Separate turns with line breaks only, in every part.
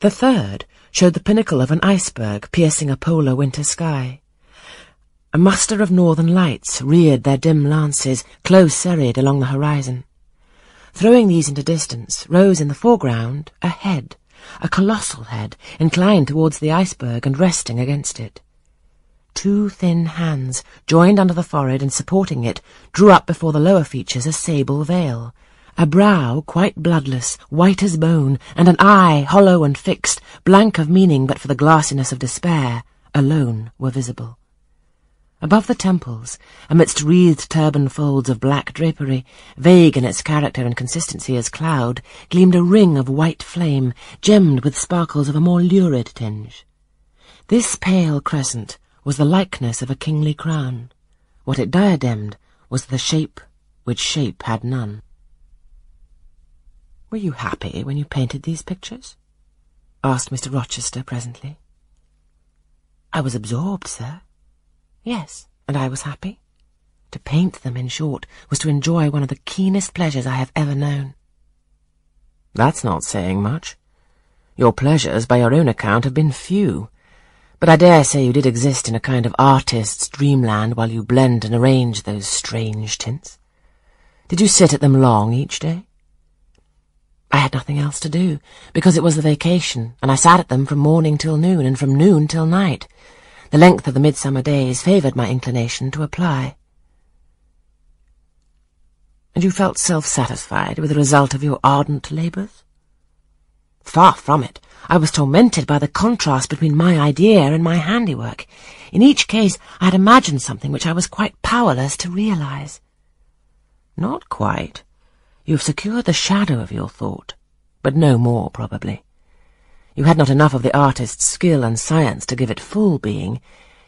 The third showed the pinnacle of an iceberg piercing a polar winter sky. A muster of northern lights reared their dim lances, close serried along the horizon. Throwing these into distance rose in the foreground a head, a colossal head, inclined towards the iceberg and resting against it. Two thin hands, joined under the forehead and supporting it, drew up before the lower features a sable veil. A brow quite bloodless, white as bone, and an eye, hollow and fixed, blank of meaning but for the glassiness of despair, alone were visible. Above the temples, amidst wreathed turban folds of black drapery, vague in its character and consistency as cloud, gleamed a ring of white flame, gemmed with sparkles of a more lurid tinge. This pale crescent was the likeness of a kingly crown. What it diademed was the shape which shape had none. Were you happy when you painted these pictures? asked Mr. Rochester presently. I was absorbed, sir. Yes, and I was happy. To paint them, in short, was to enjoy one of the keenest pleasures I have ever known. That's not saying much. Your pleasures, by your own account, have been few. But I dare say you did exist in a kind of artist's dreamland while you blend and arrange those strange tints. Did you sit at them long each day? I had nothing else to do, because it was the vacation, and I sat at them from morning till noon, and from noon till night. The length of the midsummer days favoured my inclination to apply. And you felt self-satisfied with the result of your ardent labours? Far from it. I was tormented by the contrast between my idea and my handiwork. In each case I had imagined something which I was quite powerless to realize. Not quite. You have secured the shadow of your thought, but no more, probably. You had not enough of the artist's skill and science to give it full being,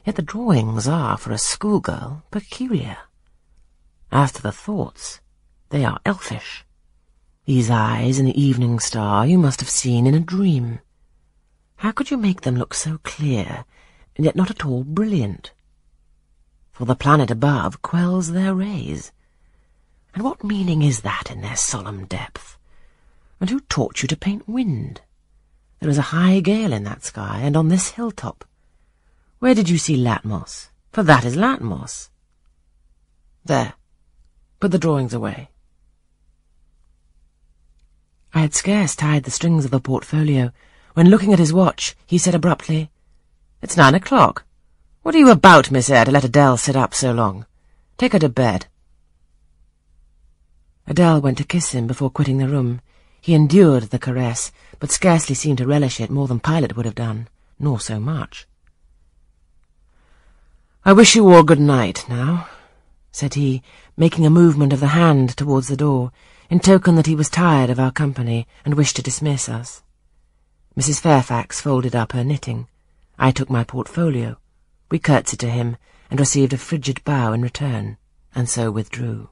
yet the drawings are, for a schoolgirl, peculiar. As to the thoughts, they are elfish. These eyes in the evening star you must have seen in a dream. How could you make them look so clear, and yet not at all brilliant? For the planet above quells their rays. And what meaning is that in their solemn depth? And who taught you to paint wind? There is a high gale in that sky, and on this hilltop. Where did you see Latmos? For that is Latmos. There. Put the drawings away. I had scarce tied the strings of the portfolio when, looking at his watch, he said abruptly, It's nine o'clock. What are you about, Miss Eyre, to let Adele sit up so long? Take her to bed. Adele went to kiss him before quitting the room. He endured the caress, but scarcely seemed to relish it more than Pilot would have done, nor so much. I wish you all good night, now, said he, making a movement of the hand towards the door, in token that he was tired of our company and wished to dismiss us. Mrs. Fairfax folded up her knitting. I took my portfolio. We curtsied to him, and received a frigid bow in return, and so withdrew.